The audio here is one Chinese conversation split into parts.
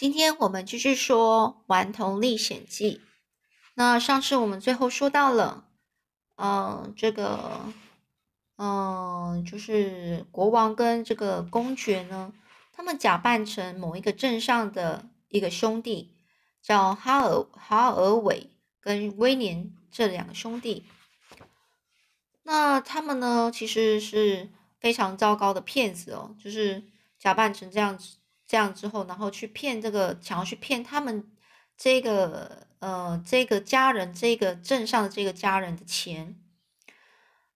今天我们继续说《顽童历险记》。那上次我们最后说到了，嗯，这个，嗯，就是国王跟这个公爵呢，他们假扮成某一个镇上的一个兄弟，叫哈尔哈尔韦跟威廉这两个兄弟。那他们呢，其实是非常糟糕的骗子哦，就是假扮成这样子。这样之后，然后去骗这个，想要去骗他们这个呃这个家人，这个镇上的这个家人的钱。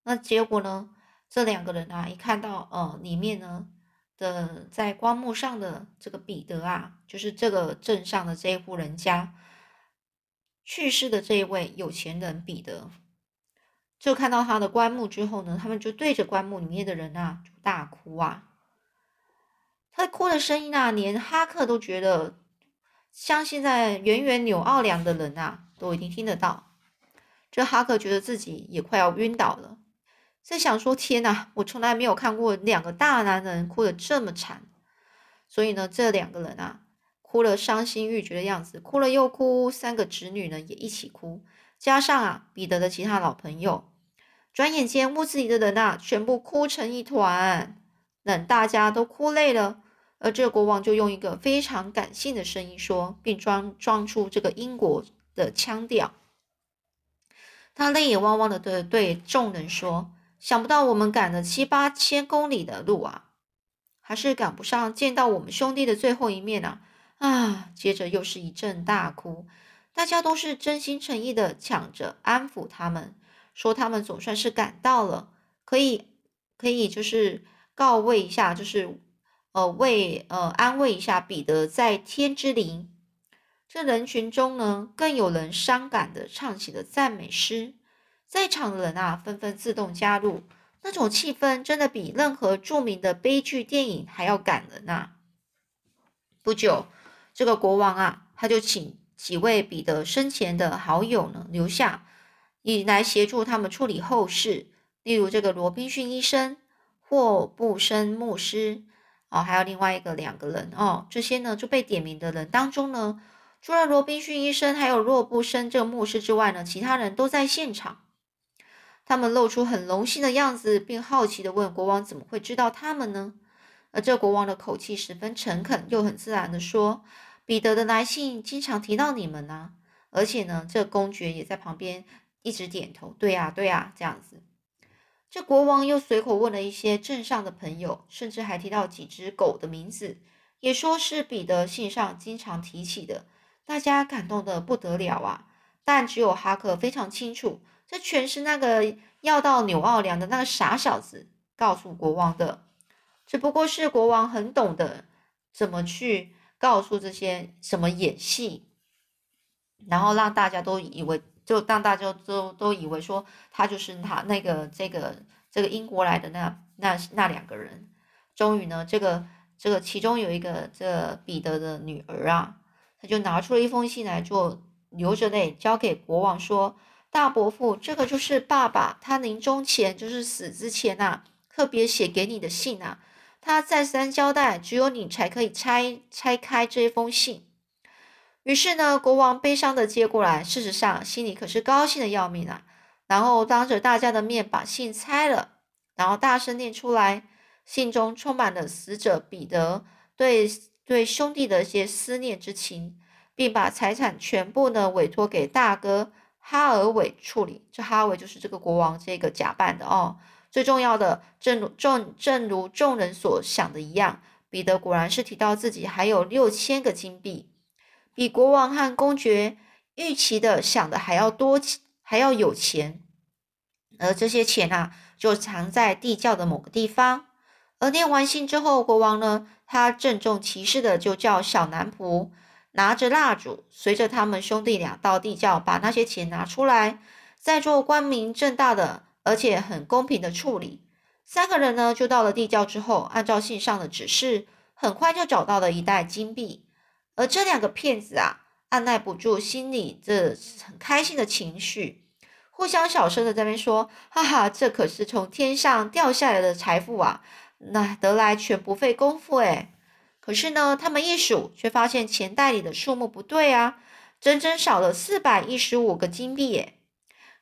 那结果呢，这两个人啊，一看到呃里面呢的在棺木上的这个彼得啊，就是这个镇上的这一户人家去世的这一位有钱人彼得，就看到他的棺木之后呢，他们就对着棺木里面的人啊，就大哭啊。他哭的声音啊，连哈克都觉得，像现在远远纽奥良的人啊，都已经听得到。这哈克觉得自己也快要晕倒了，在想说：天哪，我从来没有看过两个大男人哭得这么惨。所以呢，这两个人啊，哭了伤心欲绝的样子，哭了又哭。三个侄女呢，也一起哭，加上啊，彼得的其他老朋友，转眼间屋子里的人啊，全部哭成一团。等大家都哭累了。而这国王就用一个非常感性的声音说，并装装出这个英国的腔调。他泪眼汪汪的对对众人说：“想不到我们赶了七八千公里的路啊，还是赶不上见到我们兄弟的最后一面啊！”啊！接着又是一阵大哭，大家都是真心诚意的抢着安抚他们，说他们总算是赶到了，可以可以就是告慰一下，就是。呃，为呃安慰一下彼得在天之灵。这人群中呢，更有人伤感的唱起了赞美诗，在场的人啊，纷纷自动加入，那种气氛真的比任何著名的悲剧电影还要感人呐。不久，这个国王啊，他就请几位彼得生前的好友呢留下，以来协助他们处理后事，例如这个罗宾逊医生、霍布森牧师。哦，还有另外一个两个人哦，这些呢就被点名的人当中呢，除了罗宾逊医生还有洛布森这个牧师之外呢，其他人都在现场。他们露出很荣幸的样子，并好奇的问国王：“怎么会知道他们呢？”而这国王的口气十分诚恳，又很自然的说：“彼得的来信经常提到你们呢，而且呢，这公爵也在旁边一直点头，对呀，对呀，这样子。”这国王又随口问了一些镇上的朋友，甚至还提到几只狗的名字，也说是彼得信上经常提起的。大家感动的不得了啊！但只有哈克非常清楚，这全是那个要到纽奥良的那个傻小子告诉国王的。只不过是国王很懂得怎么去告诉这些什么演戏，然后让大家都以为。就当大家都都以为说他就是他那个这个这个英国来的那那那两个人，终于呢，这个这个其中有一个这彼得的女儿啊，他就拿出了一封信来，就流着泪交给国王说：“大伯父，这个就是爸爸他临终前就是死之前呐，特别写给你的信啊，他再三交代，只有你才可以拆拆开这封信。”于是呢，国王悲伤的接过来，事实上心里可是高兴的要命啊。然后当着大家的面把信拆了，然后大声念出来，信中充满了死者彼得对对兄弟的一些思念之情，并把财产全部呢委托给大哥哈尔韦处理。这哈尔韦就是这个国王这个假扮的哦。最重要的，正如众正如众人所想的一样，彼得果然是提到自己还有六千个金币。比国王和公爵预期的想的还要多，还要有钱，而这些钱啊，就藏在地窖的某个地方。而念完信之后，国王呢，他郑重其事的就叫小男仆拿着蜡烛，随着他们兄弟俩到地窖，把那些钱拿出来，再做光明正大的，而且很公平的处理。三个人呢，就到了地窖之后，按照信上的指示，很快就找到了一袋金币。而这两个骗子啊，按耐不住心里这很开心的情绪，互相小声的在那边说：“哈哈，这可是从天上掉下来的财富啊，那得来全不费功夫诶。可是呢，他们一数，却发现钱袋里的数目不对啊，整整少了四百一十五个金币耶！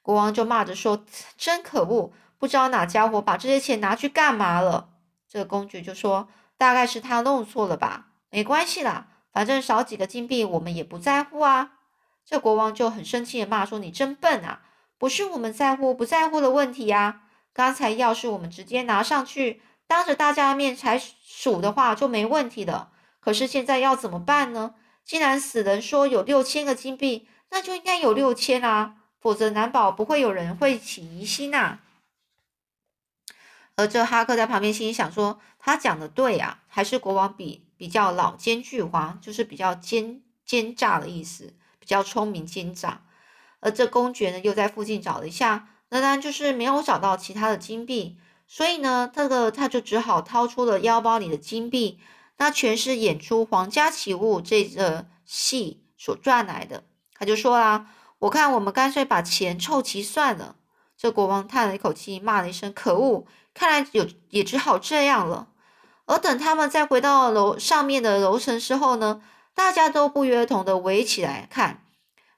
国王就骂着说：“真可恶，不知道哪家伙把这些钱拿去干嘛了。”这个公爵就说：“大概是他弄错了吧，没关系啦，反正少几个金币我们也不在乎啊。”这国王就很生气的骂说：“你真笨啊！不是我们在乎不在乎的问题呀，刚才要是我们直接拿上去。”当着大家的面才数的话就没问题的，可是现在要怎么办呢？既然死人说有六千个金币，那就应该有六千啊，否则难保不会有人会起疑心呐。而这哈克在旁边心里想说：“他讲的对呀，还是国王比比较老奸巨猾，就是比较奸奸诈的意思，比较聪明奸诈。”而这公爵呢，又在附近找了一下，仍然就是没有找到其他的金币。所以呢，这个他就只好掏出了腰包里的金币，那全是演出《皇家奇物》这个戏所赚来的。他就说啦：“我看我们干脆把钱凑齐算了。”这国王叹了一口气，骂了一声：“可恶！看来有也只好这样了。”而等他们再回到楼上面的楼层之后呢，大家都不约而同的围起来看。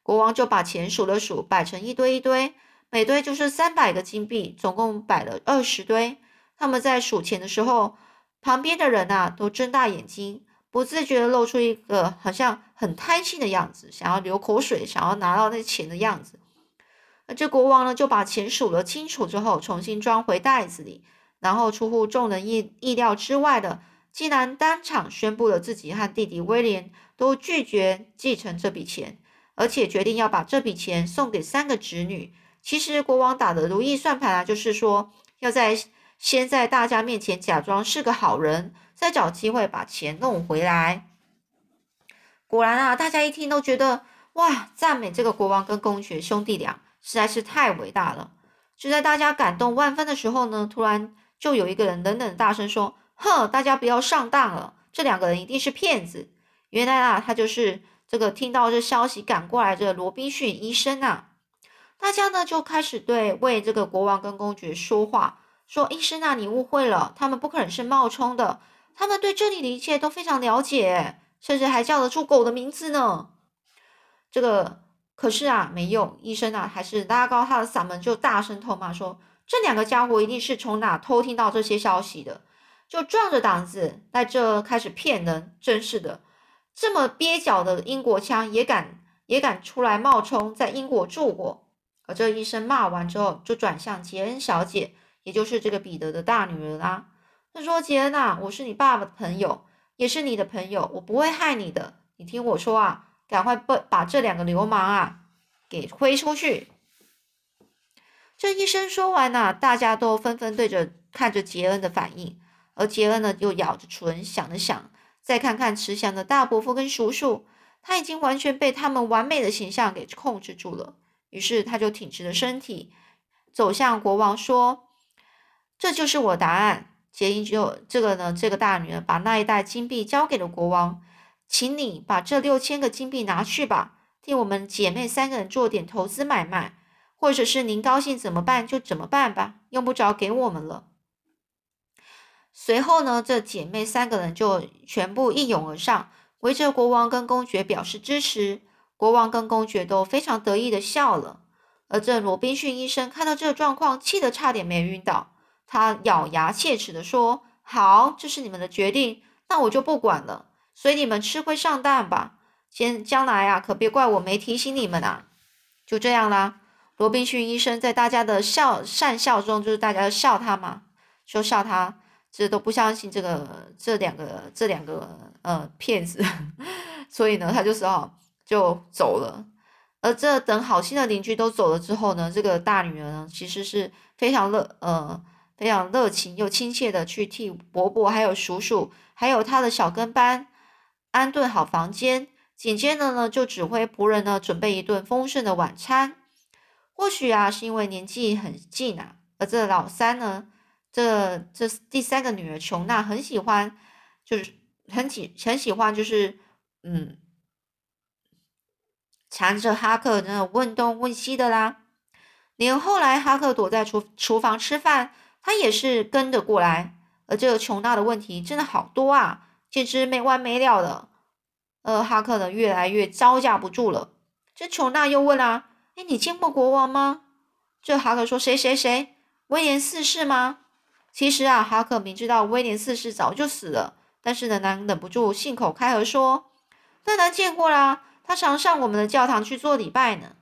国王就把钱数了数，摆成一堆一堆。每堆就是三百个金币，总共摆了二十堆。他们在数钱的时候，旁边的人呐都睁大眼睛，不自觉的露出一个好像很贪心的样子，想要流口水，想要拿到那钱的样子。那这国王呢，就把钱数了清楚之后，重新装回袋子里，然后出乎众人意意料之外的，竟然当场宣布了自己和弟弟威廉都拒绝继承这笔钱，而且决定要把这笔钱送给三个侄女。其实国王打的如意算盘啊，就是说要在先在大家面前假装是个好人，再找机会把钱弄回来。果然啊，大家一听都觉得哇，赞美这个国王跟公爵兄弟俩实在是太伟大了。就在大家感动万分的时候呢，突然就有一个人冷冷大声说：“哼，大家不要上当了，这两个人一定是骗子。”原来啊，他就是这个听到这消息赶过来的罗宾逊医生啊。大家呢就开始对为这个国王跟公爵说话，说：“医生啊，你误会了，他们不可能是冒充的，他们对这里的一切都非常了解，甚至还叫得出狗的名字呢。”这个可是啊，没用，医生啊还是拉高他的嗓门，就大声痛骂说：“这两个家伙一定是从哪偷听到这些消息的，就壮着胆子在这开始骗人，真是的，这么蹩脚的英国腔也敢也敢出来冒充，在英国住过。”而这医生骂完之后，就转向杰恩小姐，也就是这个彼得的大女儿啦。他说：“杰恩啊，我是你爸爸的朋友，也是你的朋友，我不会害你的。你听我说啊，赶快把把这两个流氓啊给推出去。”这医生说完呐，大家都纷纷对着看着杰恩的反应，而杰恩呢又咬着唇想了想，再看看慈祥的大伯父跟叔叔，他已经完全被他们完美的形象给控制住了。于是他就挺直了身体，走向国王说：“这就是我答案。”杰英就这个呢，这个大女儿把那一袋金币交给了国王，请你把这六千个金币拿去吧，替我们姐妹三个人做点投资买卖，或者是您高兴怎么办就怎么办吧，用不着给我们了。随后呢，这姐妹三个人就全部一拥而上，围着国王跟公爵表示支持。国王跟公爵都非常得意的笑了，而这罗宾逊医生看到这状况，气得差点没晕倒。他咬牙切齿的说：“好，这是你们的决定，那我就不管了，随你们吃亏上当吧。先将来啊，可别怪我没提醒你们啊。”就这样啦，罗宾逊医生在大家的笑善笑中，就是大家笑他嘛，说笑他，这都不相信这个这两个这两个呃骗子，所以呢，他就说。就走了，而这等好心的邻居都走了之后呢，这个大女儿呢，其实是非常热，呃，非常热情又亲切的去替伯伯、还有叔叔，还有他的小跟班安顿好房间，紧接着呢，就指挥仆人呢准备一顿丰盛的晚餐。或许啊，是因为年纪很近啊，而这老三呢，这这第三个女儿琼娜很喜欢，就是很喜很喜欢，就是嗯。缠着哈克那问东问西的啦，连后来哈克躲在厨厨房吃饭，他也是跟着过来。而这个琼娜的问题真的好多啊，简直没完没了的。呃，哈克呢越来越招架不住了。这琼娜又问啊：“哎，你见过国王吗？”这哈克说：“谁谁谁？威廉四世吗？”其实啊，哈克明知道威廉四世早就死了，但是呢，难忍不住信口开河说：“当然见过啦，他常上我们的教堂去做礼拜呢。”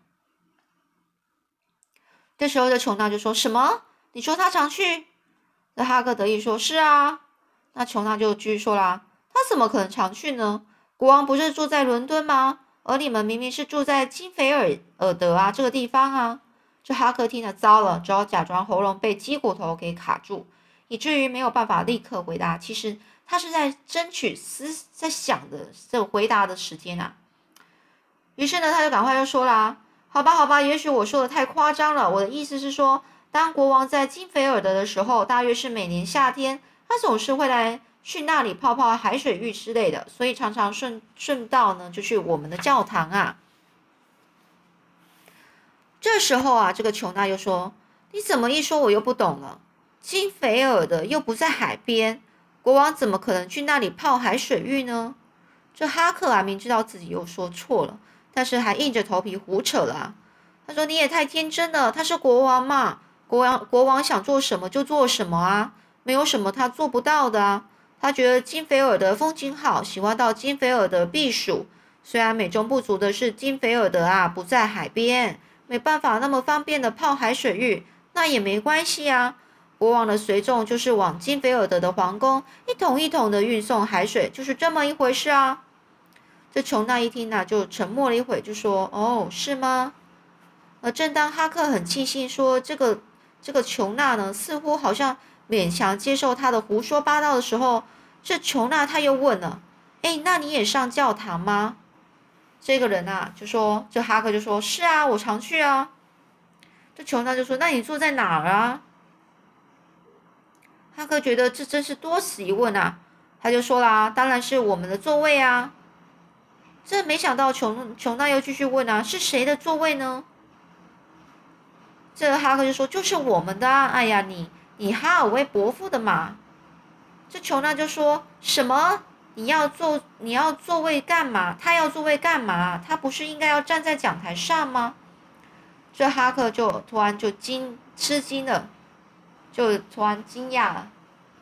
这时候的琼娜就说什么：“你说他常去？”那哈克得意说：“是啊。”那琼娜就继续说啦：“他怎么可能常去呢？国王不是住在伦敦吗？而你们明明是住在金菲尔尔德啊这个地方啊！”这哈克听了糟了，只好假装喉咙被鸡骨头给卡住，以至于没有办法立刻回答。其实他是在争取思在想的这回答的时间啊。于是呢，他就赶快又说啦：“好吧，好吧，也许我说的太夸张了。我的意思是说，当国王在金菲尔德的时候，大约是每年夏天。”他总是会来去那里泡泡海水浴之类的，所以常常顺顺道呢就去我们的教堂啊。这时候啊，这个琼娜又说：“你怎么一说我又不懂了？金菲尔的又不在海边，国王怎么可能去那里泡海水浴呢？”这哈克啊，明知道自己又说错了，但是还硬着头皮胡扯了。他说：“你也太天真了，他是国王嘛，国王国王想做什么就做什么啊。”没有什么他做不到的啊！他觉得金菲尔德风景好，喜欢到金菲尔德避暑。虽然美中不足的是，金菲尔德啊不在海边，没办法那么方便的泡海水浴，那也没关系啊。国王的随众就是往金菲尔德的皇宫一桶一桶的运送海水，就是这么一回事啊。这琼娜一听呢，就沉默了一会，就说：“哦，是吗？”而正当哈克很庆幸说这个这个琼娜呢，似乎好像。勉强接受他的胡说八道的时候，这琼娜他又问了：“哎，那你也上教堂吗？”这个人啊就说：“这哈克就说是啊，我常去啊。”这琼娜就说：“那你坐在哪儿啊？”哈克觉得这真是多此一问啊，他就说啦：“当然是我们的座位啊。”这没想到琼琼娜又继续问啊：“是谁的座位呢？”这哈克就说：“就是我们的啊！”哎呀，你。你哈尔威伯父的嘛？这琼娜就说什么？你要坐，你要座位干嘛？他要座位干嘛？他不是应该要站在讲台上吗？这哈克就突然就惊吃惊了，就突然惊讶了，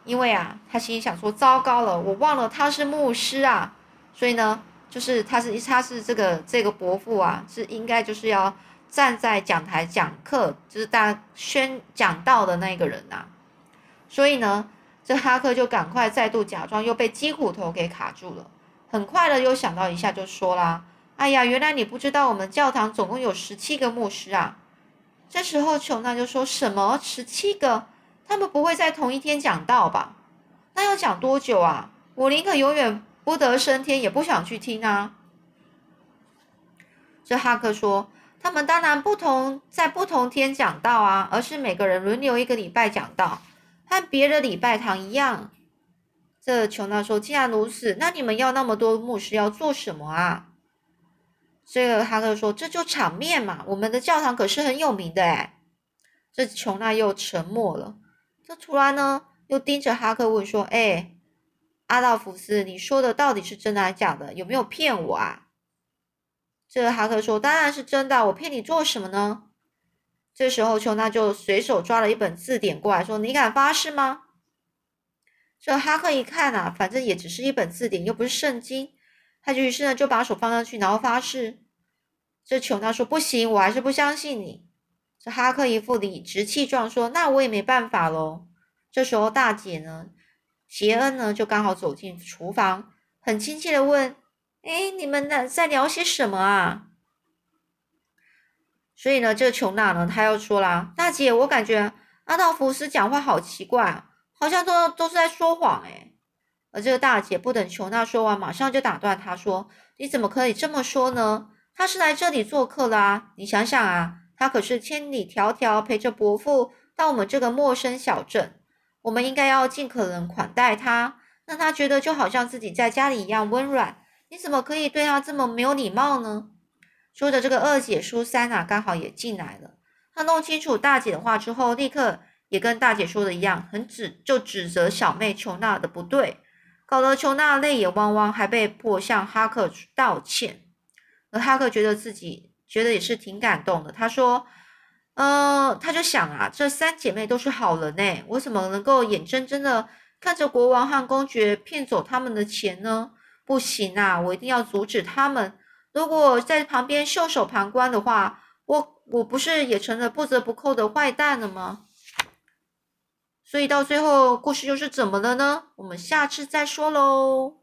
因为啊，他心里想说：糟糕了，我忘了他是牧师啊！所以呢，就是他是他是这个这个伯父啊，是应该就是要。站在讲台讲课，就是大家宣讲道的那个人呐。所以呢，这哈克就赶快再度假装又被鸡骨头给卡住了。很快的又想到一下，就说啦：“哎呀，原来你不知道我们教堂总共有十七个牧师啊！”这时候琼娜就说什么：“十七个？他们不会在同一天讲道吧？那要讲多久啊？我宁可永远不得升天，也不想去听啊！”这哈克说。他们当然不同，在不同天讲道啊，而是每个人轮流一个礼拜讲道，和别的礼拜堂一样。这琼娜说：“既然如此，那你们要那么多牧师要做什么啊？”这个哈克说：“这就场面嘛，我们的教堂可是很有名的哎。”这琼娜又沉默了。这突然呢，又盯着哈克问说：“哎，阿道夫斯，你说的到底是真的还是假的？有没有骗我啊？”这哈克说：“当然是真的，我骗你做什么呢？”这时候，琼娜就随手抓了一本字典过来说：“你敢发誓吗？”这哈克一看啊，反正也只是一本字典，又不是圣经，他就于是呢就把手放上去，然后发誓。这琼娜说：“不行，我还是不相信你。”这哈克一副理直气壮说：“那我也没办法喽。”这时候，大姐呢，杰恩呢，就刚好走进厨房，很亲切的问。哎，你们呢在聊些什么啊？所以呢，这个琼娜呢，她又说啦：“大姐，我感觉阿道夫斯讲话好奇怪，好像都都是在说谎。”哎，而这个大姐不等琼娜说完，马上就打断她说：“你怎么可以这么说呢？他是来这里做客啦！你想想啊，他可是千里迢迢陪着伯父到我们这个陌生小镇，我们应该要尽可能款待他，让他觉得就好像自己在家里一样温暖。”你怎么可以对他这么没有礼貌呢？说着，这个二姐苏珊娜刚好也进来了。她弄清楚大姐的话之后，立刻也跟大姐说的一样，很指就指责小妹琼娜的不对。搞得裘娜泪眼汪汪，还被迫向哈克道歉。而哈克觉得自己觉得也是挺感动的，他说：“呃，他就想啊，这三姐妹都是好人呢，我怎么能够眼睁睁的看着国王和公爵骗走他们的钱呢？不行啊，我一定要阻止他们。如果在旁边袖手旁观的话，我我不是也成了不折不扣的坏蛋了吗？”所以到最后，故事又是怎么了呢？我们下次再说喽。